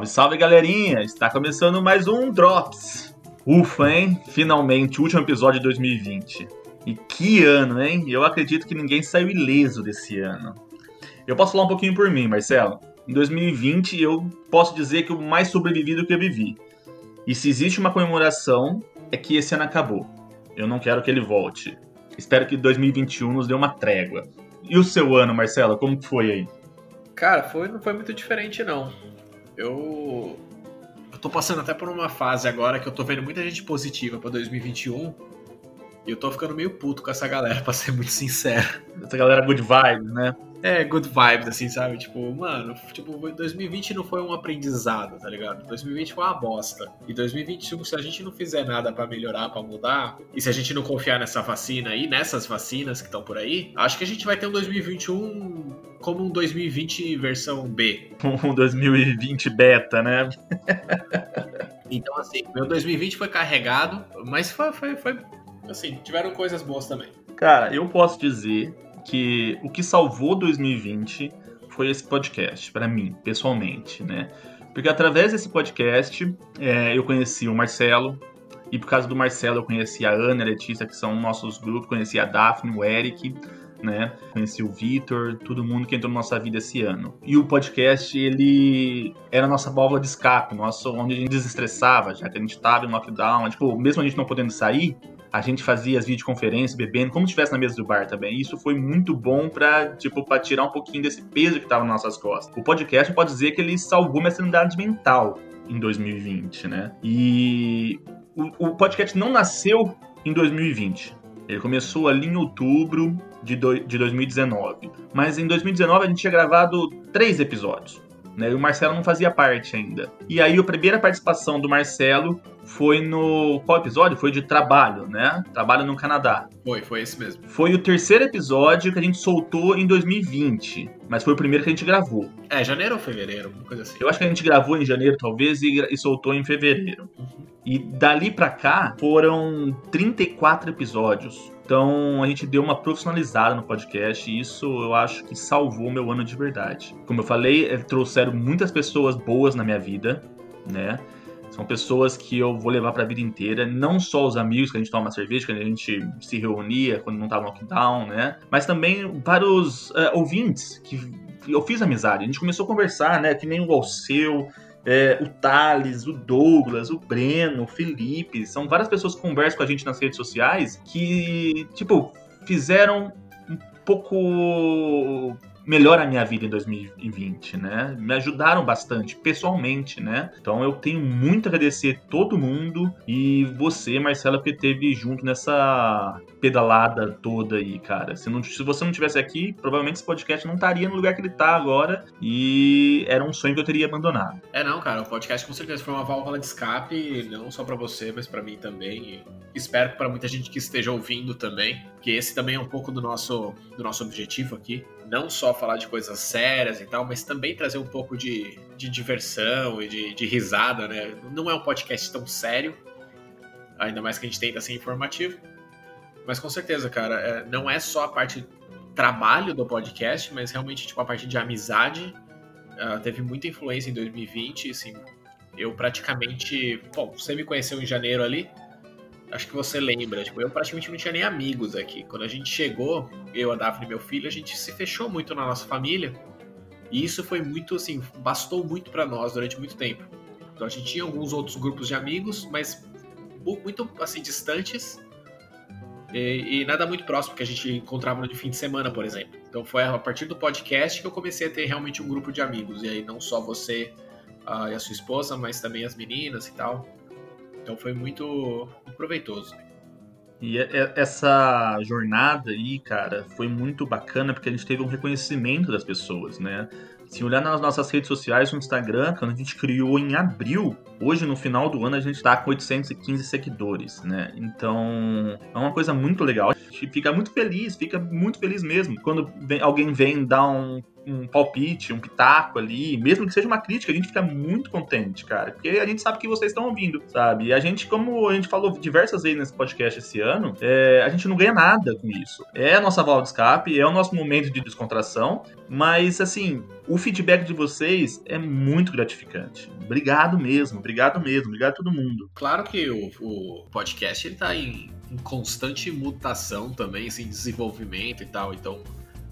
Salve, salve galerinha! Está começando mais um Drops. Ufa, hein? Finalmente, último episódio de 2020. E que ano, hein? Eu acredito que ninguém saiu ileso desse ano. Eu posso falar um pouquinho por mim, Marcelo. Em 2020, eu posso dizer que eu mais sobrevivi do que eu vivi. E se existe uma comemoração, é que esse ano acabou. Eu não quero que ele volte. Espero que 2021 nos dê uma trégua. E o seu ano, Marcelo, como foi aí? Cara, foi, não foi muito diferente, não. Eu. Eu tô passando até por uma fase agora que eu tô vendo muita gente positiva pra 2021. E eu tô ficando meio puto com essa galera, pra ser muito sincero. Essa galera good vibes, né? É, good vibes, assim, sabe? Tipo, mano, tipo, 2020 não foi um aprendizado, tá ligado? 2020 foi uma bosta. E 2021, se a gente não fizer nada para melhorar, para mudar, e se a gente não confiar nessa vacina aí, nessas vacinas que estão por aí, acho que a gente vai ter um 2021 como um 2020 versão B. Um 2020 beta, né? então, assim, meu 2020 foi carregado, mas foi, foi, foi assim, tiveram coisas boas também. Cara, eu posso dizer que o que salvou 2020 foi esse podcast, para mim, pessoalmente, né? Porque através desse podcast é, eu conheci o Marcelo, e por causa do Marcelo eu conheci a Ana a Letícia, que são nossos grupos, conheci a Daphne, o Eric, né? Conheci o Vitor, todo mundo que entrou na nossa vida esse ano. E o podcast, ele era a nossa válvula de escape, nosso, onde a gente desestressava, já que a gente estava em lockdown, tipo, mesmo a gente não podendo sair, a gente fazia as videoconferências, bebendo, como se estivesse na mesa do bar também. isso foi muito bom para tipo, pra tirar um pouquinho desse peso que estava nas nossas costas. O podcast pode dizer que ele salvou minha sanidade mental em 2020, né? E o, o podcast não nasceu em 2020. Ele começou ali em outubro de, do, de 2019. Mas em 2019 a gente tinha gravado três episódios. Né? E o Marcelo não fazia parte ainda. E aí a primeira participação do Marcelo foi no. Qual episódio? Foi de trabalho, né? Trabalho no Canadá. Foi, foi esse mesmo. Foi o terceiro episódio que a gente soltou em 2020. Mas foi o primeiro que a gente gravou. É, janeiro ou fevereiro, uma coisa assim. Eu acho que a gente gravou em janeiro, talvez, e, e soltou em fevereiro. Uhum. E dali pra cá foram 34 episódios. Então a gente deu uma profissionalizada no podcast e isso eu acho que salvou meu ano de verdade. Como eu falei, eh, trouxeram muitas pessoas boas na minha vida, né? São pessoas que eu vou levar para a vida inteira, não só os amigos que a gente toma cerveja, que a gente se reunia quando não tava lockdown, né? Mas também vários uh, ouvintes que eu fiz amizade. A gente começou a conversar, né? Que nem o Alceu, é, o Thales, o Douglas, o Breno, o Felipe, são várias pessoas que conversam com a gente nas redes sociais que, tipo, fizeram um pouco melhor a minha vida em 2020, né? Me ajudaram bastante, pessoalmente, né? Então eu tenho muito a agradecer todo mundo e você, Marcela, que teve junto nessa pedalada toda aí, cara. Se, não, se você não tivesse aqui, provavelmente esse podcast não estaria no lugar que ele tá agora e era um sonho que eu teria abandonado. É, não, cara, o podcast com certeza foi uma válvula de escape, não só para você, mas para mim também. E espero que para muita gente que esteja ouvindo também, que esse também é um pouco do nosso, do nosso objetivo aqui, não só falar de coisas sérias e tal, mas também trazer um pouco de, de diversão e de, de risada, né? Não é um podcast tão sério, ainda mais que a gente tenta ser informativo. Mas com certeza, cara, é, não é só a parte trabalho do podcast, mas realmente tipo, a parte de amizade uh, teve muita influência em 2020. Assim, eu praticamente. Bom, você me conheceu em janeiro ali acho que você lembra, tipo, eu praticamente não tinha nem amigos aqui. Quando a gente chegou, eu, a Daphne e meu filho, a gente se fechou muito na nossa família. E isso foi muito, assim, bastou muito para nós durante muito tempo. Então a gente tinha alguns outros grupos de amigos, mas muito, assim, distantes. E, e nada muito próximo que a gente encontrava no fim de semana, por exemplo. Então foi a partir do podcast que eu comecei a ter realmente um grupo de amigos. E aí não só você uh, e a sua esposa, mas também as meninas e tal. Então foi muito, muito proveitoso. E essa jornada aí, cara, foi muito bacana porque a gente teve um reconhecimento das pessoas, né? Se olhar nas nossas redes sociais, no Instagram, quando a gente criou em abril, hoje no final do ano a gente está com 815 seguidores, né? Então é uma coisa muito legal. A gente fica muito feliz, fica muito feliz mesmo. Quando vem, alguém vem dar um um palpite, um pitaco ali, mesmo que seja uma crítica, a gente fica muito contente, cara, porque a gente sabe que vocês estão ouvindo, sabe? E a gente, como a gente falou diversas vezes nesse podcast esse ano, é, a gente não ganha nada com isso. É a nossa válvula de escape, é o nosso momento de descontração, mas assim, o feedback de vocês é muito gratificante. Obrigado mesmo, obrigado mesmo, obrigado a todo mundo. Claro que o, o podcast ele tá em, em constante mutação também, assim, desenvolvimento e tal, então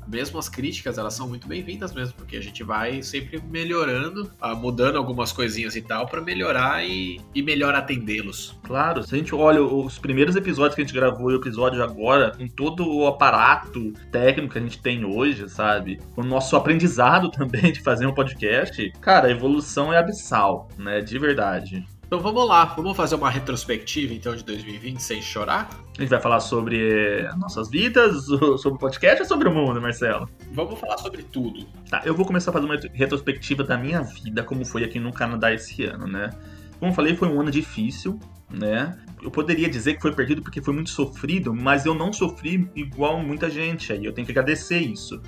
mesmo as críticas, elas são muito bem-vindas mesmo, porque a gente vai sempre melhorando, ah, mudando algumas coisinhas e tal, para melhorar e, e melhor atendê-los. Claro, se a gente olha os primeiros episódios que a gente gravou e o episódio agora, com todo o aparato técnico que a gente tem hoje, sabe? O nosso aprendizado também de fazer um podcast, cara, a evolução é abissal, né? De verdade. Então vamos lá, vamos fazer uma retrospectiva então de 2020 sem chorar? A gente vai falar sobre nossas vidas, sobre o podcast ou sobre o mundo, Marcelo? Vamos falar sobre tudo. Tá, eu vou começar a fazer uma retrospectiva da minha vida, como foi aqui no Canadá esse ano, né? Como eu falei, foi um ano difícil, né? Eu poderia dizer que foi perdido porque foi muito sofrido, mas eu não sofri igual muita gente aí. Eu tenho que agradecer isso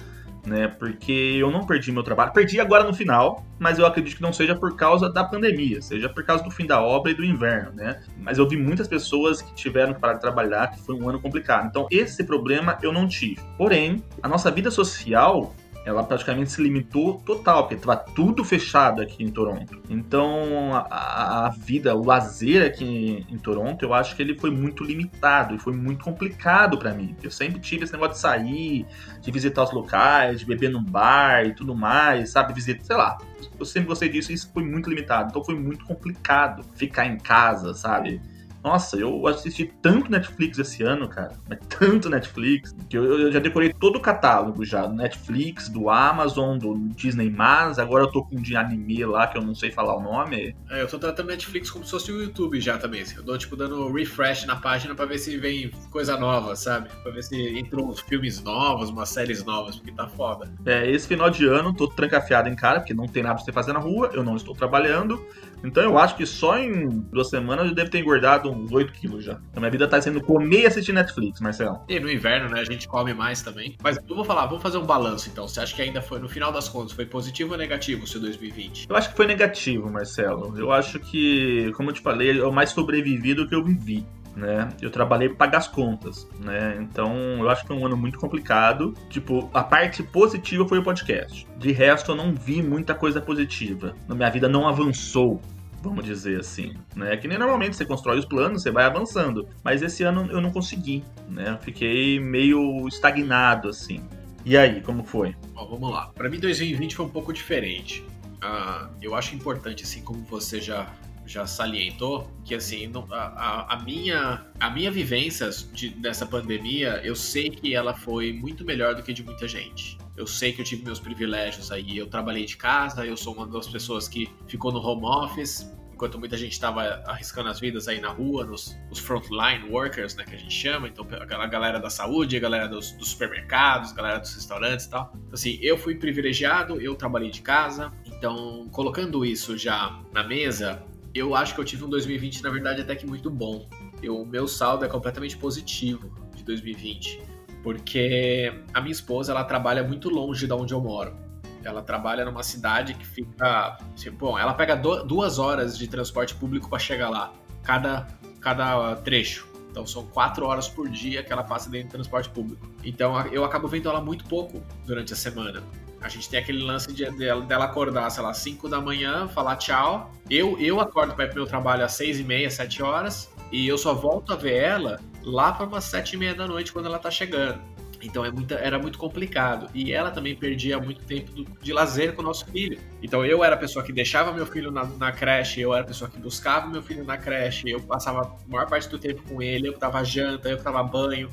né? Porque eu não perdi meu trabalho. Perdi agora no final, mas eu acredito que não seja por causa da pandemia, seja por causa do fim da obra e do inverno, né? Mas eu vi muitas pessoas que tiveram que parar de trabalhar, que foi um ano complicado. Então, esse problema eu não tive. Porém, a nossa vida social ela praticamente se limitou total, porque estava tudo fechado aqui em Toronto. Então, a, a, vida, o lazer aqui em, em, Toronto, eu acho que ele foi muito limitado e foi muito complicado para mim. Eu sempre tive esse negócio de sair, de visitar os locais, de beber num bar e tudo mais, sabe? Visitar, sei lá. Eu sempre gostei disso e isso foi muito limitado. Então, foi muito complicado ficar em casa, sabe? Nossa, eu assisti tanto Netflix esse ano, cara. Mas tanto Netflix, que eu, eu já decorei todo o catálogo já. Do Netflix, do Amazon, do Disney+. Agora eu tô com um de anime lá, que eu não sei falar o nome. É, eu tô tratando Netflix como se fosse o YouTube já também. Assim. Eu dou, tipo, dando refresh na página pra ver se vem coisa nova, sabe? Pra ver se entram uns filmes novos, umas séries novas, porque tá foda. É, esse final de ano, tô trancafiado em cara, porque não tem nada pra você fazer na rua, eu não estou trabalhando. Então eu acho que só em duas semanas eu devo ter engordado uns 8 quilos já. A minha vida tá sendo comer e assistir Netflix, Marcelo. E no inverno, né? A gente come mais também. Mas eu vou falar, vamos fazer um balanço então. Você acha que ainda foi, no final das contas, foi positivo ou negativo o seu 2020? Eu acho que foi negativo, Marcelo. Eu acho que, como eu te falei, eu mais sobrevivi do que eu vivi. Né? Eu trabalhei para pagar as contas, né? Então, eu acho que foi um ano muito complicado. Tipo, a parte positiva foi o podcast. De resto, eu não vi muita coisa positiva. Na minha vida não avançou, vamos dizer assim, né? Que nem normalmente você constrói os planos, você vai avançando. Mas esse ano eu não consegui, né? Eu fiquei meio estagnado, assim. E aí, como foi? Bom, vamos lá. Para mim, 2020 foi um pouco diferente. Uh, eu acho importante, assim como você já já salientou que assim a, a, minha a minha vivência de, dessa pandemia eu sei que ela foi muito melhor do que de muita gente. Eu sei que eu tive meus privilégios aí. Eu trabalhei de casa eu sou uma das pessoas que ficou no home office enquanto muita gente estava arriscando as vidas aí na rua, nos os frontline workers, né, que a gente chama, então a galera da saúde, a galera dos, dos supermercados, a galera dos restaurantes e tal. Então, assim, eu fui privilegiado, eu trabalhei de casa, então colocando isso já na mesa, eu acho que eu tive um 2020, na verdade, até que muito bom. O meu saldo é completamente positivo de 2020, porque a minha esposa ela trabalha muito longe de onde eu moro. Ela trabalha numa cidade que fica. Assim, bom, ela pega duas horas de transporte público para chegar lá, cada, cada trecho. Então são quatro horas por dia que ela passa dentro do transporte público. Então eu acabo vendo ela muito pouco durante a semana. A gente tem aquele lance de, de, dela acordar, sei lá, 5 da manhã, falar tchau. Eu, eu acordo para ir pro meu trabalho às 6 e meia, 7 horas. E eu só volto a ver ela lá para umas 7 e meia da noite quando ela tá chegando. Então é muita, era muito complicado. E ela também perdia muito tempo do, de lazer com o nosso filho. Então eu era a pessoa que deixava meu filho na, na, creche, eu era a pessoa que buscava meu filho na creche, eu passava a maior parte do tempo com ele, eu que dava janta, eu que dava banho.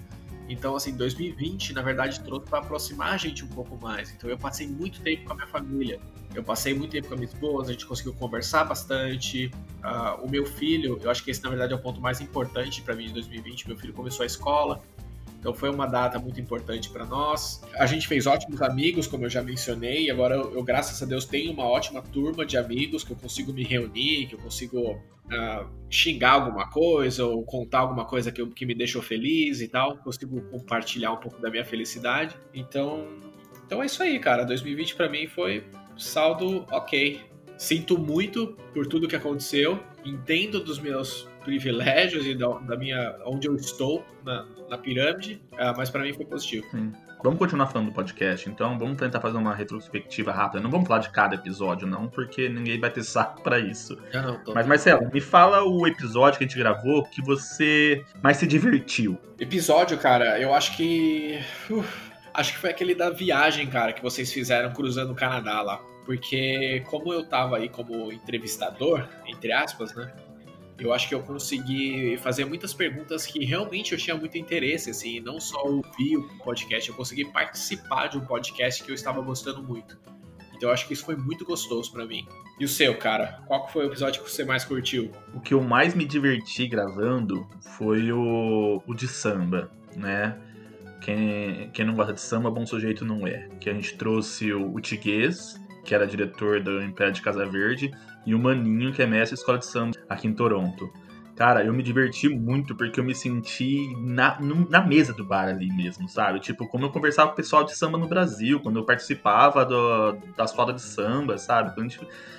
Então, assim, 2020, na verdade, trouxe para aproximar a gente um pouco mais. Então, eu passei muito tempo com a minha família. Eu passei muito tempo com a minha esposa, a gente conseguiu conversar bastante. Uh, o meu filho, eu acho que esse, na verdade, é o ponto mais importante para mim de 2020. Meu filho começou a escola, então foi uma data muito importante para nós. A gente fez ótimos amigos, como eu já mencionei. Agora eu, eu, graças a Deus, tenho uma ótima turma de amigos que eu consigo me reunir, que eu consigo uh, xingar alguma coisa ou contar alguma coisa que, eu, que me deixou feliz e tal. Consigo compartilhar um pouco da minha felicidade. Então, então é isso aí, cara. 2020 para mim foi saldo ok. Sinto muito por tudo que aconteceu. Entendo dos meus privilégios e da, da minha onde eu estou na, na pirâmide, uh, mas para mim foi positivo. Sim. Vamos continuar falando do podcast, então vamos tentar fazer uma retrospectiva rápida. Não vamos falar de cada episódio, não, porque ninguém vai ter saco para isso. Eu não, tô... Mas, Marcelo, me fala o episódio que a gente gravou que você mais se divertiu. Episódio, cara, eu acho que. acho que foi aquele da viagem, cara, que vocês fizeram cruzando o Canadá lá. Porque, como eu tava aí como entrevistador, entre aspas, né? Eu acho que eu consegui fazer muitas perguntas que realmente eu tinha muito interesse, assim, não só ouvir o podcast, eu consegui participar de um podcast que eu estava gostando muito. Então eu acho que isso foi muito gostoso para mim. E o seu, cara? Qual foi o episódio que você mais curtiu? O que eu mais me diverti gravando foi o, o de samba, né? Quem, quem não gosta de samba, bom sujeito não é. Que a gente trouxe o, o que era diretor do Império de Casa Verde, e o Maninho, que é mestre de escola de samba aqui em Toronto. Cara, eu me diverti muito porque eu me senti na, na mesa do bar ali mesmo, sabe? Tipo, como eu conversava com o pessoal de samba no Brasil, quando eu participava do, das rodas de samba, sabe?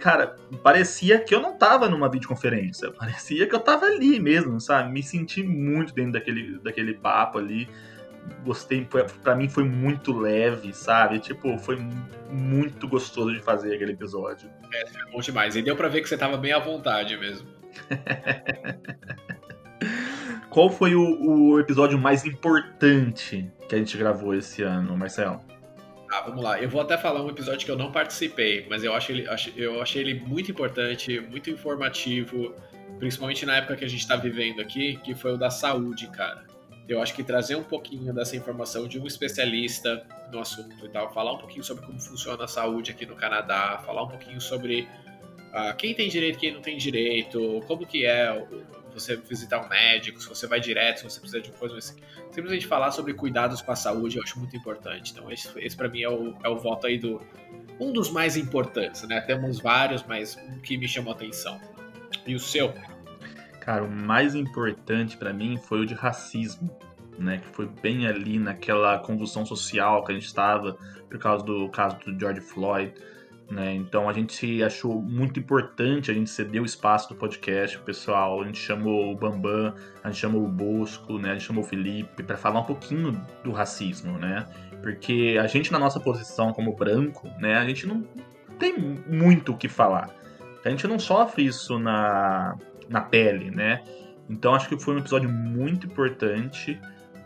Cara, parecia que eu não tava numa videoconferência, parecia que eu tava ali mesmo, sabe? Me senti muito dentro daquele, daquele papo ali gostei, pra mim foi muito leve, sabe? Tipo, foi muito gostoso de fazer aquele episódio. É, foi bom demais. E deu pra ver que você tava bem à vontade mesmo. Qual foi o, o, episódio mais importante que a gente gravou esse ano, Marcelo? Ah, vamos lá. Eu vou até falar um episódio que eu não participei, mas eu, acho ele, eu achei ele muito importante, muito informativo, principalmente na época que a gente está vivendo aqui, que foi o da saúde, cara. Eu acho que trazer um pouquinho dessa informação de um especialista no assunto e tal, falar um pouquinho sobre como funciona a saúde aqui no Canadá, falar um pouquinho sobre uh, quem tem direito, quem não tem direito, como que é você visitar um médico, se você vai direto, se você precisa de uma coisa, mas simplesmente falar sobre cuidados com a saúde eu acho muito importante. Então esse, esse para mim é o, é o voto aí do um dos mais importantes, né? Temos vários, mas um que me chamou a atenção. E o seu? Cara, o mais importante para mim foi o de racismo, né? Que foi bem ali naquela convulsão social que a gente estava por causa do caso do George Floyd. Né? Então a gente achou muito importante a gente ceder o espaço do podcast, pessoal. A gente chamou o Bambam, a gente chamou o Bosco, né? A gente chamou o Felipe para falar um pouquinho do racismo, né? Porque a gente na nossa posição como branco, né? A gente não tem muito o que falar. A gente não sofre isso na, na pele, né? Então acho que foi um episódio muito importante,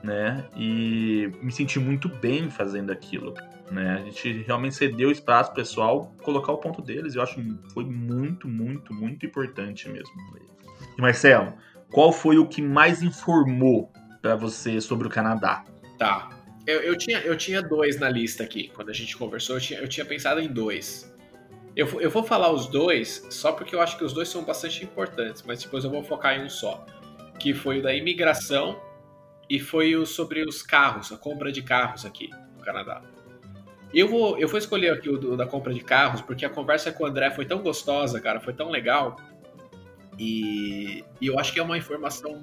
né? E me senti muito bem fazendo aquilo, né? A gente realmente cedeu espaço pessoal colocar o ponto deles. Eu acho que foi muito, muito, muito importante mesmo. E Marcelo, qual foi o que mais informou para você sobre o Canadá? Tá. Eu, eu, tinha, eu tinha dois na lista aqui. Quando a gente conversou, eu tinha, eu tinha pensado em dois. Eu, eu vou falar os dois só porque eu acho que os dois são bastante importantes, mas depois eu vou focar em um só. Que foi o da imigração e foi o sobre os carros, a compra de carros aqui no Canadá. Eu vou, eu vou escolher aqui o do, da compra de carros porque a conversa com o André foi tão gostosa, cara, foi tão legal. E, e eu acho que é uma informação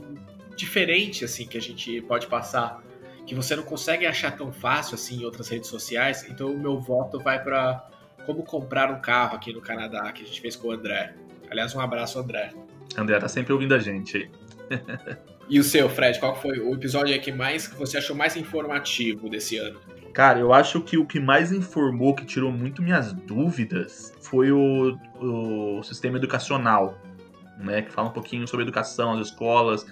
diferente, assim, que a gente pode passar, que você não consegue achar tão fácil, assim, em outras redes sociais. Então o meu voto vai para como comprar um carro aqui no Canadá, que a gente fez com o André. Aliás, um abraço, André. André tá sempre ouvindo a gente aí. e o seu, Fred, qual foi o episódio que mais que você achou mais informativo desse ano? Cara, eu acho que o que mais informou, que tirou muito minhas dúvidas, foi o, o sistema educacional, né? Que fala um pouquinho sobre educação, as escolas,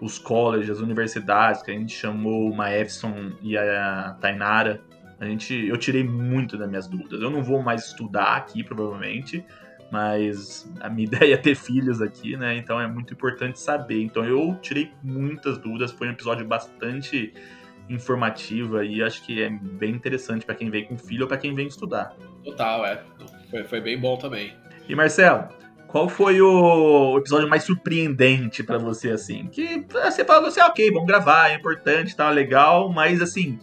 os colleges, as universidades, que a gente chamou o Maefson e a Tainara a gente, eu tirei muito das minhas dúvidas. Eu não vou mais estudar aqui, provavelmente, mas a minha ideia é ter filhos aqui, né? Então é muito importante saber. Então eu tirei muitas dúvidas. Foi um episódio bastante informativa e acho que é bem interessante para quem vem com filho ou para quem vem estudar. Total, é. Foi, foi bem bom também. E Marcelo, qual foi o episódio mais surpreendente para você, assim? Que você falou assim, ok, vamos gravar, é importante, tá legal, mas assim,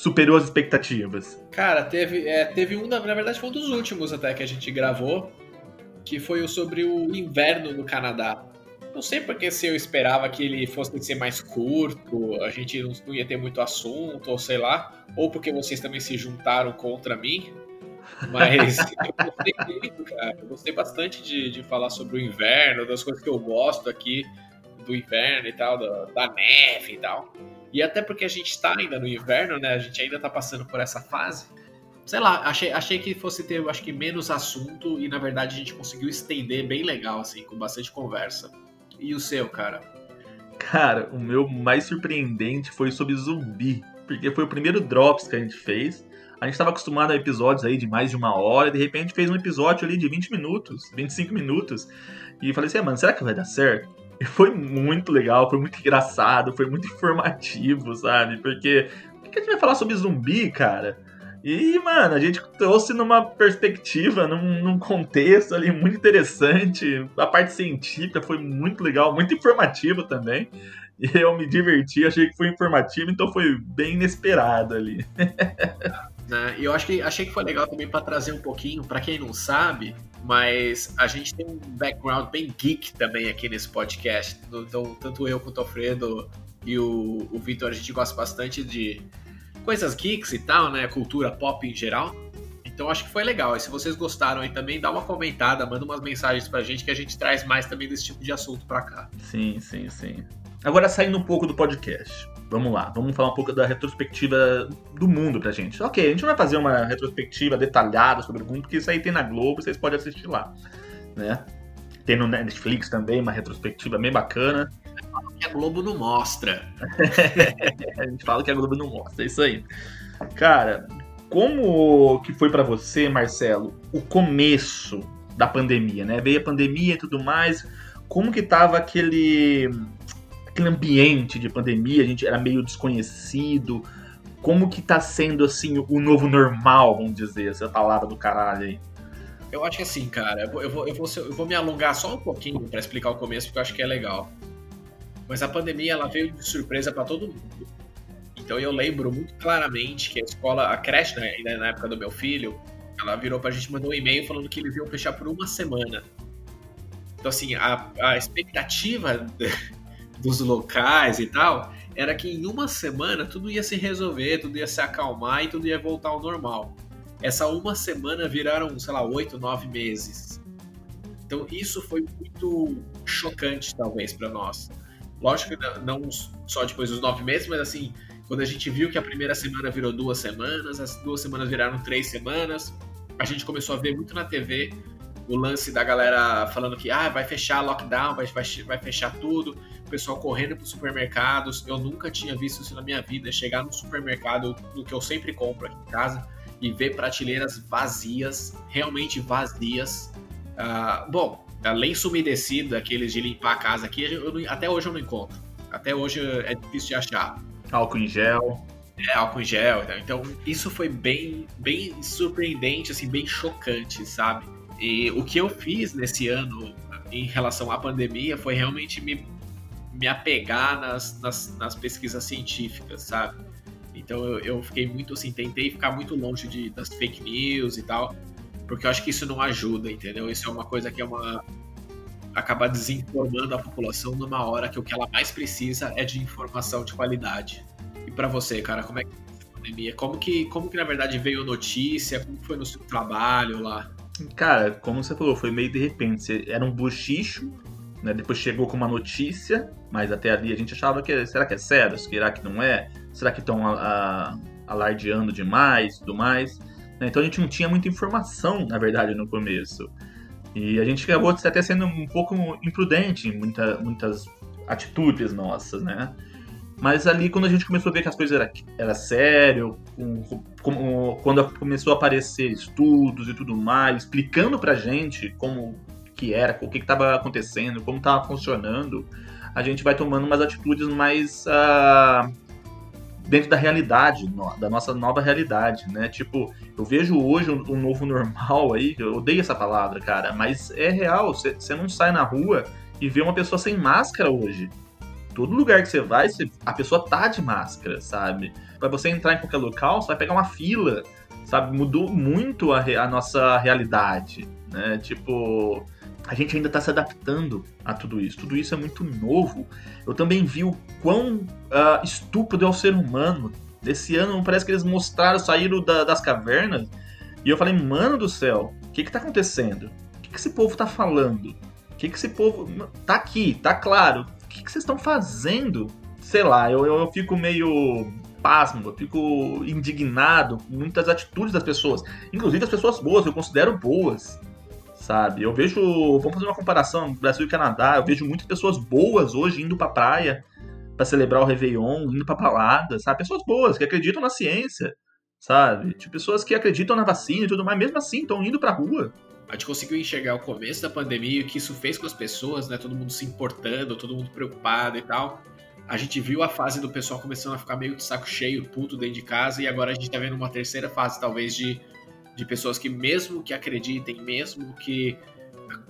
superou as expectativas? Cara, teve, é, teve um, na verdade foi um dos últimos até que a gente gravou, que foi o sobre o inverno no Canadá. Não sei porque se eu esperava que ele fosse ser mais curto, a gente não ia ter muito assunto, ou sei lá, ou porque vocês também se juntaram contra mim. Mas eu gostei muito, cara. Eu gostei bastante de, de falar sobre o inverno, das coisas que eu gosto aqui do inverno e tal, da, da neve e tal. E até porque a gente está ainda no inverno, né? A gente ainda está passando por essa fase. Sei lá, achei, achei que fosse ter, acho que, menos assunto e na verdade a gente conseguiu estender bem legal, assim, com bastante conversa. E o seu, cara? Cara, o meu mais surpreendente foi sobre zumbi. Porque foi o primeiro Drops que a gente fez. A gente estava acostumado a episódios aí de mais de uma hora, de repente fez um episódio ali de 20 minutos, 25 minutos. E falei assim, ah, mano, será que vai dar certo? Foi muito legal, foi muito engraçado, foi muito informativo, sabe? Porque o que a gente vai falar sobre zumbi, cara? E, mano, a gente trouxe numa perspectiva, num, num, contexto ali muito interessante. A parte científica foi muito legal, muito informativa também. E eu me diverti, achei que foi informativo, então foi bem inesperado ali. né? E eu acho que, achei que foi legal também para trazer um pouquinho, para quem não sabe, mas a gente tem um background bem geek também aqui nesse podcast. Então, tanto eu quanto o Alfredo e o, o Vitor, a gente gosta bastante de coisas geeks e tal, né? Cultura pop em geral. Então acho que foi legal. E se vocês gostaram aí também, dá uma comentada, manda umas mensagens pra gente que a gente traz mais também desse tipo de assunto pra cá. Sim, sim, sim. Agora saindo um pouco do podcast. Vamos lá, vamos falar um pouco da retrospectiva do mundo pra gente. Ok, a gente não vai fazer uma retrospectiva detalhada sobre o mundo, porque isso aí tem na Globo, vocês podem assistir lá, né? Tem no Netflix também uma retrospectiva bem bacana. Que a Globo não mostra. a gente fala que a Globo não mostra, é isso aí. Cara, como que foi para você, Marcelo, o começo da pandemia, né? Veio a pandemia e tudo mais. Como que tava aquele aquele ambiente de pandemia, a gente era meio desconhecido. Como que tá sendo, assim, o novo normal, vamos dizer, essa palavra do caralho aí? Eu acho que assim, cara, eu vou, eu vou, eu vou, me alongar só um pouquinho para explicar o começo, porque eu acho que é legal. Mas a pandemia, ela veio de surpresa para todo mundo. Então eu lembro muito claramente que a escola, a creche, né, na época do meu filho, ela virou pra gente, mandou um e-mail falando que eles iam fechar por uma semana. Então, assim, a, a expectativa dos locais e tal, era que em uma semana tudo ia se resolver, tudo ia se acalmar e tudo ia voltar ao normal. Essa uma semana viraram, sei lá, oito, nove meses. Então isso foi muito chocante, talvez, para nós. Lógico que não só depois dos nove meses, mas assim, quando a gente viu que a primeira semana virou duas semanas, as duas semanas viraram três semanas, a gente começou a ver muito na TV o lance da galera falando que ah, vai fechar lockdown, vai, vai, vai fechar tudo, o pessoal correndo para os supermercados. Eu nunca tinha visto isso na minha vida, chegar no supermercado, no que eu sempre compro aqui em casa, e ver prateleiras vazias, realmente vazias. Uh, bom, lenço umedecido, aqueles de limpar a casa aqui, eu, até hoje eu não encontro. Até hoje é difícil de achar. Álcool em gel. É, álcool em gel. Então, isso foi bem, bem surpreendente, assim, bem chocante, sabe? E o que eu fiz nesse ano em relação à pandemia foi realmente me, me apegar nas, nas, nas pesquisas científicas, sabe? Então eu, eu, fiquei muito assim, tentei ficar muito longe de, das fake news e tal, porque eu acho que isso não ajuda, entendeu? Isso é uma coisa que é uma. acaba desinformando a população numa hora que o que ela mais precisa é de informação de qualidade. E para você, cara, como é que pandemia? Como que, como que na verdade veio notícia? Como foi no seu trabalho lá? Cara, como você falou, foi meio de repente. Era um bochicho, né? Depois chegou com uma notícia, mas até ali a gente achava que será que é sério? Será que não é? Será que estão alardeando demais tudo mais? Né? Então a gente não tinha muita informação, na verdade, no começo. E a gente acabou até sendo um pouco imprudente em muita, muitas atitudes nossas, né? Mas ali, quando a gente começou a ver que as coisas era, era sério, com, com, quando começou a aparecer estudos e tudo mais, explicando pra gente como que era, o que estava acontecendo, como estava funcionando, a gente vai tomando umas atitudes mais uh, dentro da realidade, da nossa nova realidade, né? Tipo, eu vejo hoje um, um novo normal aí, eu odeio essa palavra, cara, mas é real, você não sai na rua e vê uma pessoa sem máscara hoje. Todo lugar que você vai, cê, a pessoa tá de máscara, sabe? Para você entrar em qualquer local, você vai pegar uma fila, sabe? Mudou muito a, a nossa realidade, né? Tipo, a gente ainda está se adaptando a tudo isso. Tudo isso é muito novo. Eu também vi o quão uh, estúpido é o ser humano. Esse ano parece que eles mostraram, saíram da, das cavernas. E eu falei, mano do céu, o que que tá acontecendo? O que, que esse povo tá falando? O que que esse povo... Tá aqui, tá claro. O que que vocês estão fazendo? Sei lá, eu, eu, eu fico meio pasmo, eu fico indignado com muitas atitudes das pessoas. Inclusive as pessoas boas, eu considero boas sabe? Eu vejo, vamos fazer uma comparação Brasil e Canadá, eu vejo muitas pessoas boas hoje indo pra praia para celebrar o Réveillon, indo pra balada, sabe? Pessoas boas que acreditam na ciência, sabe? Tipo, pessoas que acreditam na vacina e tudo mais, mesmo assim, estão indo pra rua. A gente conseguiu enxergar o começo da pandemia e o que isso fez com as pessoas, né? Todo mundo se importando, todo mundo preocupado e tal. A gente viu a fase do pessoal começando a ficar meio de saco cheio, puto dentro de casa, e agora a gente tá vendo uma terceira fase, talvez, de de pessoas que mesmo que acreditem, mesmo que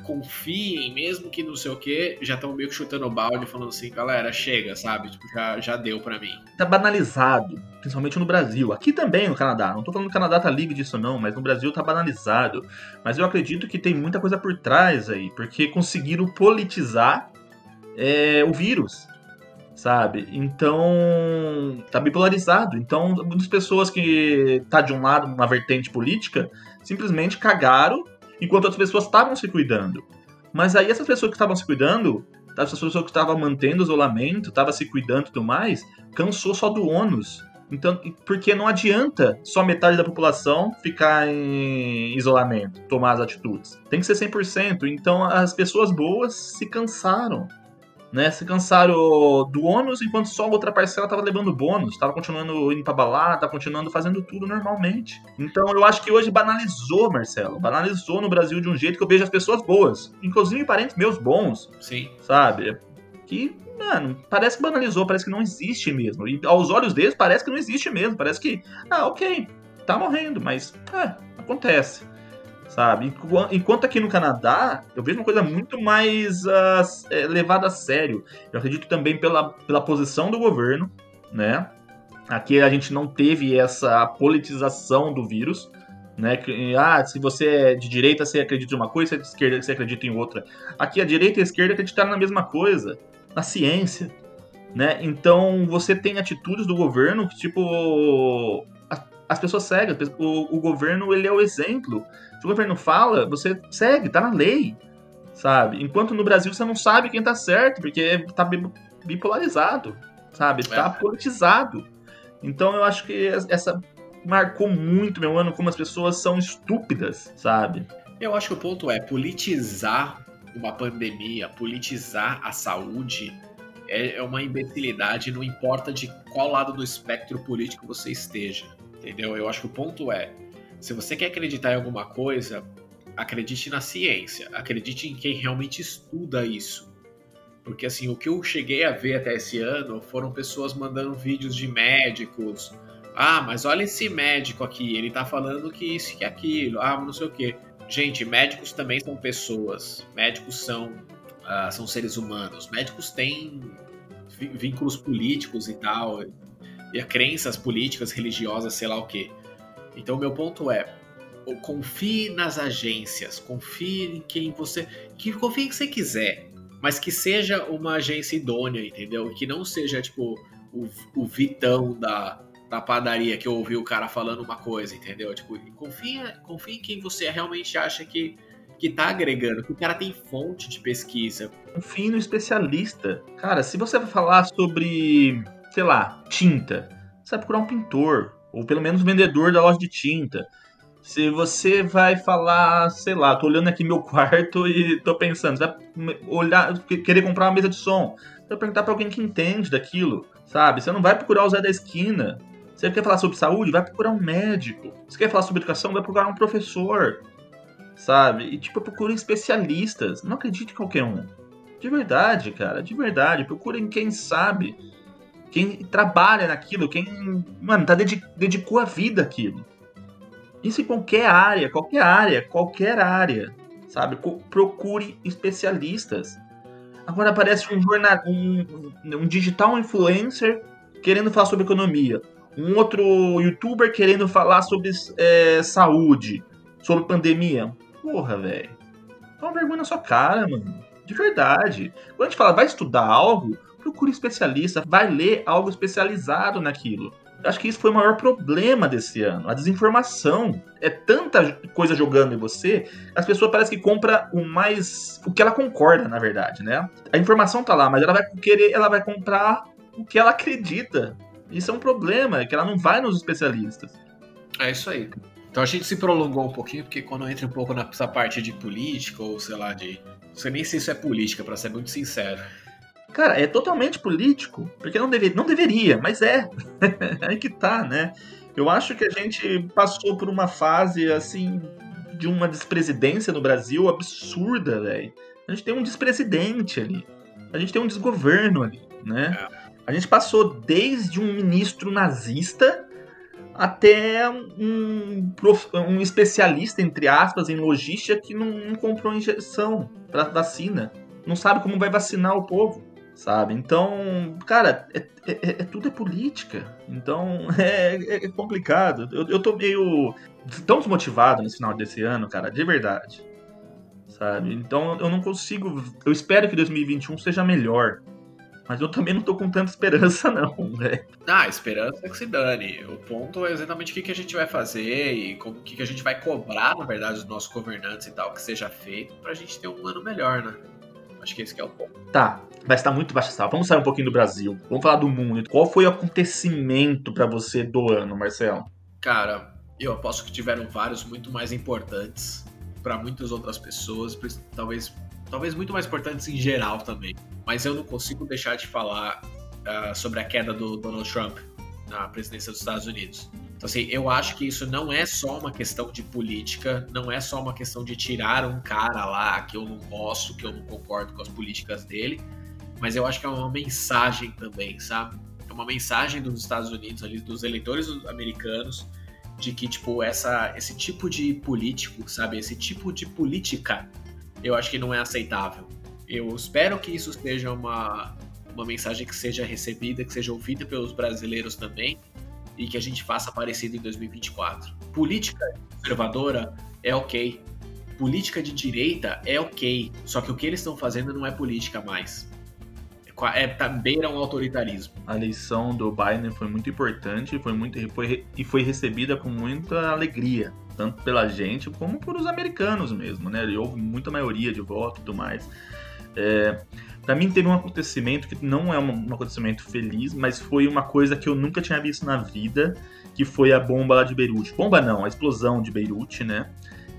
confiem, mesmo que não sei o que, já estão meio que chutando o balde, falando assim, galera, chega, sabe? Tipo, já, já deu para mim. Tá banalizado, principalmente no Brasil. Aqui também no Canadá. Não tô falando que o Canadá tá livre disso não, mas no Brasil tá banalizado. Mas eu acredito que tem muita coisa por trás aí, porque conseguiram politizar é, o vírus sabe? Então, tá bipolarizado. Então, muitas pessoas que tá de um lado, uma vertente política, simplesmente cagaram, enquanto outras pessoas estavam se cuidando. Mas aí essas pessoas que estavam se cuidando, essas pessoas que estavam mantendo o isolamento, estavam se cuidando e tudo mais, cansou só do ônus. Então, porque não adianta só metade da população ficar em isolamento, tomar as atitudes. Tem que ser 100%. Então, as pessoas boas se cansaram né? Se cansaram do ônus, enquanto só a outra parcela tava levando bônus, tava continuando indo pra balada, tava continuando fazendo tudo normalmente. Então eu acho que hoje banalizou, Marcelo. Banalizou no Brasil de um jeito que eu vejo as pessoas boas, inclusive parentes meus bons. Sim. Sabe? Que, mano, parece que banalizou, parece que não existe mesmo. E aos olhos deles parece que não existe mesmo. Parece que, ah, ok, tá morrendo, mas é, acontece sabe? Enquanto aqui no Canadá, eu vejo uma coisa muito mais uh, levada a sério. Eu acredito também pela, pela posição do governo, né? Aqui a gente não teve essa politização do vírus, né? Ah, se você é de direita, você acredita em uma coisa, se é de esquerda, você acredita em outra. Aqui a direita e a esquerda acreditaram na mesma coisa, na ciência, né? Então você tem atitudes do governo que, tipo, as pessoas seguem. O, o governo, ele é o exemplo se o governo fala, você segue, tá na lei, sabe? Enquanto no Brasil você não sabe quem tá certo, porque tá bipolarizado, sabe? Tá é. politizado. Então eu acho que essa marcou muito meu ano como as pessoas são estúpidas, sabe? Eu acho que o ponto é politizar uma pandemia, politizar a saúde é, é uma imbecilidade, não importa de qual lado do espectro político você esteja, entendeu? Eu acho que o ponto é se você quer acreditar em alguma coisa, acredite na ciência, acredite em quem realmente estuda isso. Porque assim, o que eu cheguei a ver até esse ano foram pessoas mandando vídeos de médicos. Ah, mas olha esse médico aqui, ele tá falando que isso que aquilo, ah, não sei o quê. Gente, médicos também são pessoas. Médicos são, uh, são seres humanos. Médicos têm vínculos políticos e tal. E crenças políticas, religiosas, sei lá o quê. Então, meu ponto é: confie nas agências, confie em quem você. Que confie em quem você quiser, mas que seja uma agência idônea, entendeu? Que não seja tipo o, o Vitão da, da padaria que eu ouvi o cara falando uma coisa, entendeu? Tipo, confie, confie em quem você realmente acha que, que tá agregando, que o cara tem fonte de pesquisa. Confie no especialista. Cara, se você vai falar sobre, sei lá, tinta, você vai procurar um pintor, ou pelo menos vendedor da loja de tinta. Se você vai falar, sei lá, tô olhando aqui meu quarto e tô pensando, você vai olhar, querer comprar uma mesa de som, você vai perguntar para alguém que entende daquilo, sabe? Você não vai procurar o Zé da esquina. Você quer falar sobre saúde, vai procurar um médico. Você quer falar sobre educação, vai procurar um professor, sabe? E tipo, procure especialistas. Não acredite em qualquer um. De verdade, cara, de verdade. Procurem quem sabe quem trabalha naquilo, quem, mano, tá dedic dedicou a vida àquilo. Isso em qualquer área, qualquer área, qualquer área, sabe? Procure especialistas. Agora aparece um jornal, um, um digital influencer querendo falar sobre economia, um outro youtuber querendo falar sobre é, saúde, sobre pandemia. Porra, velho. Uma vergonha na sua cara, mano. De verdade. Quando a gente fala, vai estudar algo, procure especialista, vai ler algo especializado naquilo. Acho que isso foi o maior problema desse ano. A desinformação. É tanta coisa jogando em você, as pessoas parecem que compram o mais. o que ela concorda, na verdade, né? A informação tá lá, mas ela vai querer, ela vai comprar o que ela acredita. Isso é um problema, é que ela não vai nos especialistas. É isso aí. Então a gente se prolongou um pouquinho, porque quando entra um pouco nessa parte de política, ou sei lá, de. Não sei nem se isso é política, para ser muito sincero. Cara, é totalmente político, porque não, deve, não deveria, mas é. Aí que tá, né? Eu acho que a gente passou por uma fase, assim, de uma despresidência no Brasil absurda, velho. A gente tem um despresidente ali. A gente tem um desgoverno ali, né? É. A gente passou desde um ministro nazista até um, um especialista, entre aspas, em logística que não, não comprou injeção para vacina. Não sabe como vai vacinar o povo sabe? Então, cara, é, é, é, é tudo é política. Então, é, é, é complicado. Eu, eu tô meio tão desmotivado nesse final desse ano, cara, de verdade. Sabe? Então, eu não consigo. Eu espero que 2021 seja melhor. Mas eu também não tô com tanta esperança, não, velho. Ah, esperança é que se dane. O ponto é exatamente o que, que a gente vai fazer e o que, que a gente vai cobrar, na verdade, dos nossos governantes e tal, que seja feito pra gente ter um ano melhor, né? Acho que esse que é o ponto. Tá, vai estar muito baixa sala. Vamos sair um pouquinho do Brasil. Vamos falar do mundo. Qual foi o acontecimento para você do ano, Marcelo? Cara, eu aposto que tiveram vários muito mais importantes para muitas outras pessoas, talvez, talvez muito mais importantes em geral também. Mas eu não consigo deixar de falar uh, sobre a queda do Donald Trump na presidência dos Estados Unidos. Então, assim, eu acho que isso não é só uma questão de política, não é só uma questão de tirar um cara lá que eu não posso, que eu não concordo com as políticas dele, mas eu acho que é uma mensagem também, sabe? É uma mensagem dos Estados Unidos, ali, dos eleitores americanos, de que, tipo, essa, esse tipo de político, sabe? Esse tipo de política, eu acho que não é aceitável. Eu espero que isso seja uma, uma mensagem que seja recebida, que seja ouvida pelos brasileiros também, e que a gente faça parecido em 2024. Política conservadora é ok. Política de direita é ok. Só que o que eles estão fazendo não é política mais. É, tá, beira um autoritarismo. A eleição do Biden foi muito importante foi muito, foi, e foi recebida com muita alegria, tanto pela gente como por os americanos mesmo, né? Houve muita maioria de voto e tudo mais. É, para mim teve um acontecimento que não é um, acontecimento feliz, mas foi uma coisa que eu nunca tinha visto na vida, que foi a bomba lá de Beirute. Bomba não, a explosão de Beirute, né?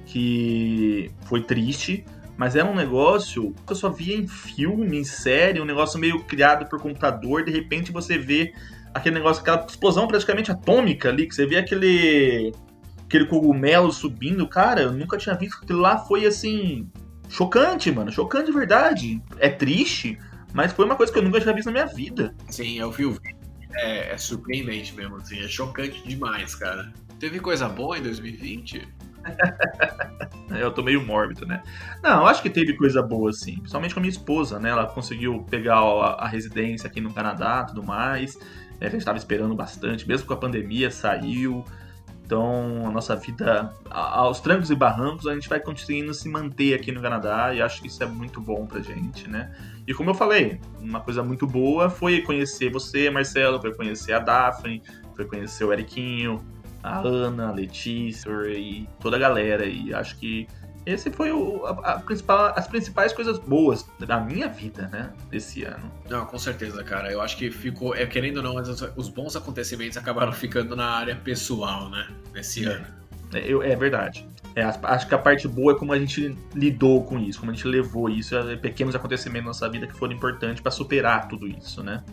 Que foi triste, mas era um negócio que eu só via em filme, em série, um negócio meio criado por computador, de repente você vê aquele negócio, aquela explosão praticamente atômica ali, que você vê aquele aquele cogumelo subindo, cara, eu nunca tinha visto aquilo lá, foi assim, chocante, mano. Chocante de verdade. É triste, mas foi uma coisa que eu nunca tinha visto na minha vida. Sim, eu vi o vídeo. É, é surpreendente mesmo, assim. É chocante demais, cara. Teve coisa boa em 2020? eu tô meio mórbido, né? Não, eu acho que teve coisa boa, sim. Principalmente com a minha esposa, né? Ela conseguiu pegar a, a residência aqui no Canadá tudo mais. É, a gente tava esperando bastante, mesmo com a pandemia, saiu. Então, a nossa vida, aos trancos e barrancos, a gente vai conseguindo se manter aqui no Canadá e acho que isso é muito bom pra gente, né? E como eu falei, uma coisa muito boa foi conhecer você, Marcelo, foi conhecer a Daphne, foi conhecer o Eriquinho, a Ana, a Letícia e toda a galera. E acho que esse foi o, a, a principal, as principais coisas boas da minha vida, né? Desse ano. Não, com certeza, cara. Eu acho que ficou, é, querendo ou não, os bons acontecimentos acabaram ficando na área pessoal, né? Nesse é. ano. É, eu, é verdade. É, acho que a parte boa é como a gente lidou com isso, como a gente levou isso, é, pequenos acontecimentos na nossa vida que foram importantes para superar tudo isso, né?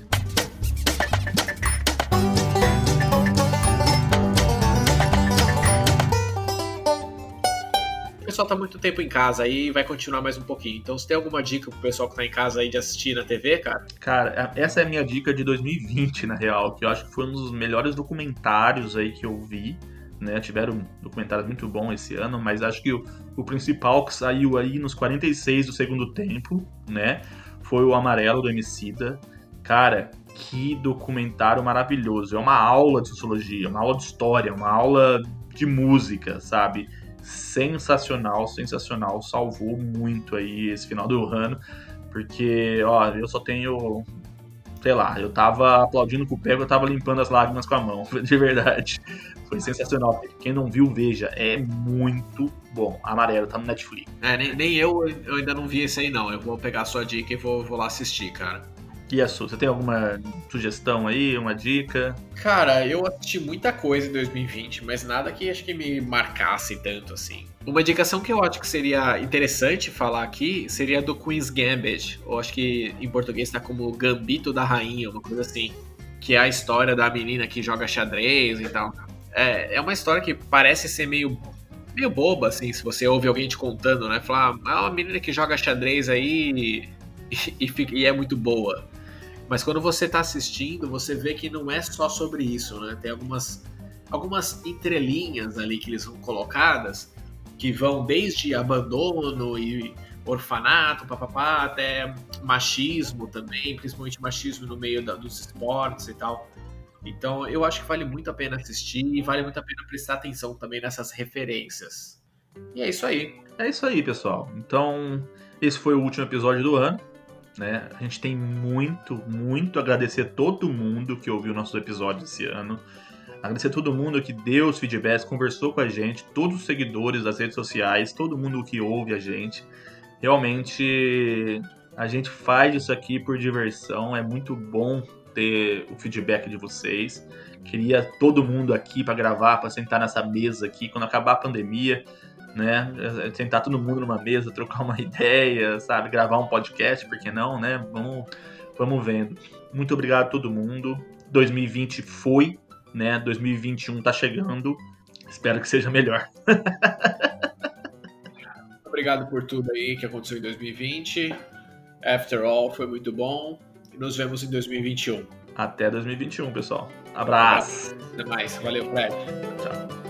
Pessoal tá muito tempo em casa aí vai continuar mais um pouquinho. Então, se tem alguma dica pro pessoal que tá em casa aí de assistir na TV, cara? Cara, essa é a minha dica de 2020, na real, que eu acho que foi um dos melhores documentários aí que eu vi. Né, tiveram documentários muito bons esse ano, mas acho que o, o principal que saiu aí nos 46 do segundo tempo, né, foi o Amarelo do Emicida. Cara, que documentário maravilhoso. É uma aula de sociologia, uma aula de história, uma aula de música, sabe? Sensacional, sensacional. Salvou muito aí esse final do ano. Porque, ó, eu só tenho. Sei lá, eu tava aplaudindo com o pé, eu tava limpando as lágrimas com a mão, de verdade. Foi sensacional. Quem não viu, veja. É muito bom. Amarelo, tá no Netflix. É, nem, nem eu, eu ainda não vi esse aí, não. Eu vou pegar a sua dica e vou, vou lá assistir, cara. E a sua? Você tem alguma sugestão aí, uma dica? Cara, eu assisti muita coisa em 2020, mas nada que acho que me marcasse tanto assim. Uma indicação que eu acho que seria interessante falar aqui seria do Queen's Gambit. Eu acho que em português está como Gambito da Rainha, uma coisa assim. Que é a história da menina que joga xadrez e tal. É, é uma história que parece ser meio meio boba, assim, se você ouve alguém te contando, né? Falar, ah, uma menina que joga xadrez aí e, e, é muito boa. Mas quando você está assistindo, você vê que não é só sobre isso, né? Tem algumas, algumas entrelinhas ali que eles vão colocadas, que vão desde abandono e orfanato, papapá, até machismo também, principalmente machismo no meio da, dos esportes e tal. Então eu acho que vale muito a pena assistir e vale muito a pena prestar atenção também nessas referências. E é isso aí. É isso aí, pessoal. Então, esse foi o último episódio do ano. Né? A gente tem muito, muito a agradecer a todo mundo que ouviu nossos episódios esse ano. Agradecer a todo mundo que deu os feedbacks, conversou com a gente, todos os seguidores das redes sociais, todo mundo que ouve a gente. Realmente a gente faz isso aqui por diversão, é muito bom ter o feedback de vocês. Queria todo mundo aqui para gravar, para sentar nessa mesa aqui quando acabar a pandemia né? Sentar todo mundo numa mesa, trocar uma ideia, sabe? Gravar um podcast, por que não, né? Vamos, vamos vendo. Muito obrigado a todo mundo. 2020 foi, né? 2021 tá chegando. Espero que seja melhor. obrigado por tudo aí que aconteceu em 2020. After all, foi muito bom. E nos vemos em 2021. Até 2021, pessoal. Abraço. Até mais. Valeu, Fred. Tchau.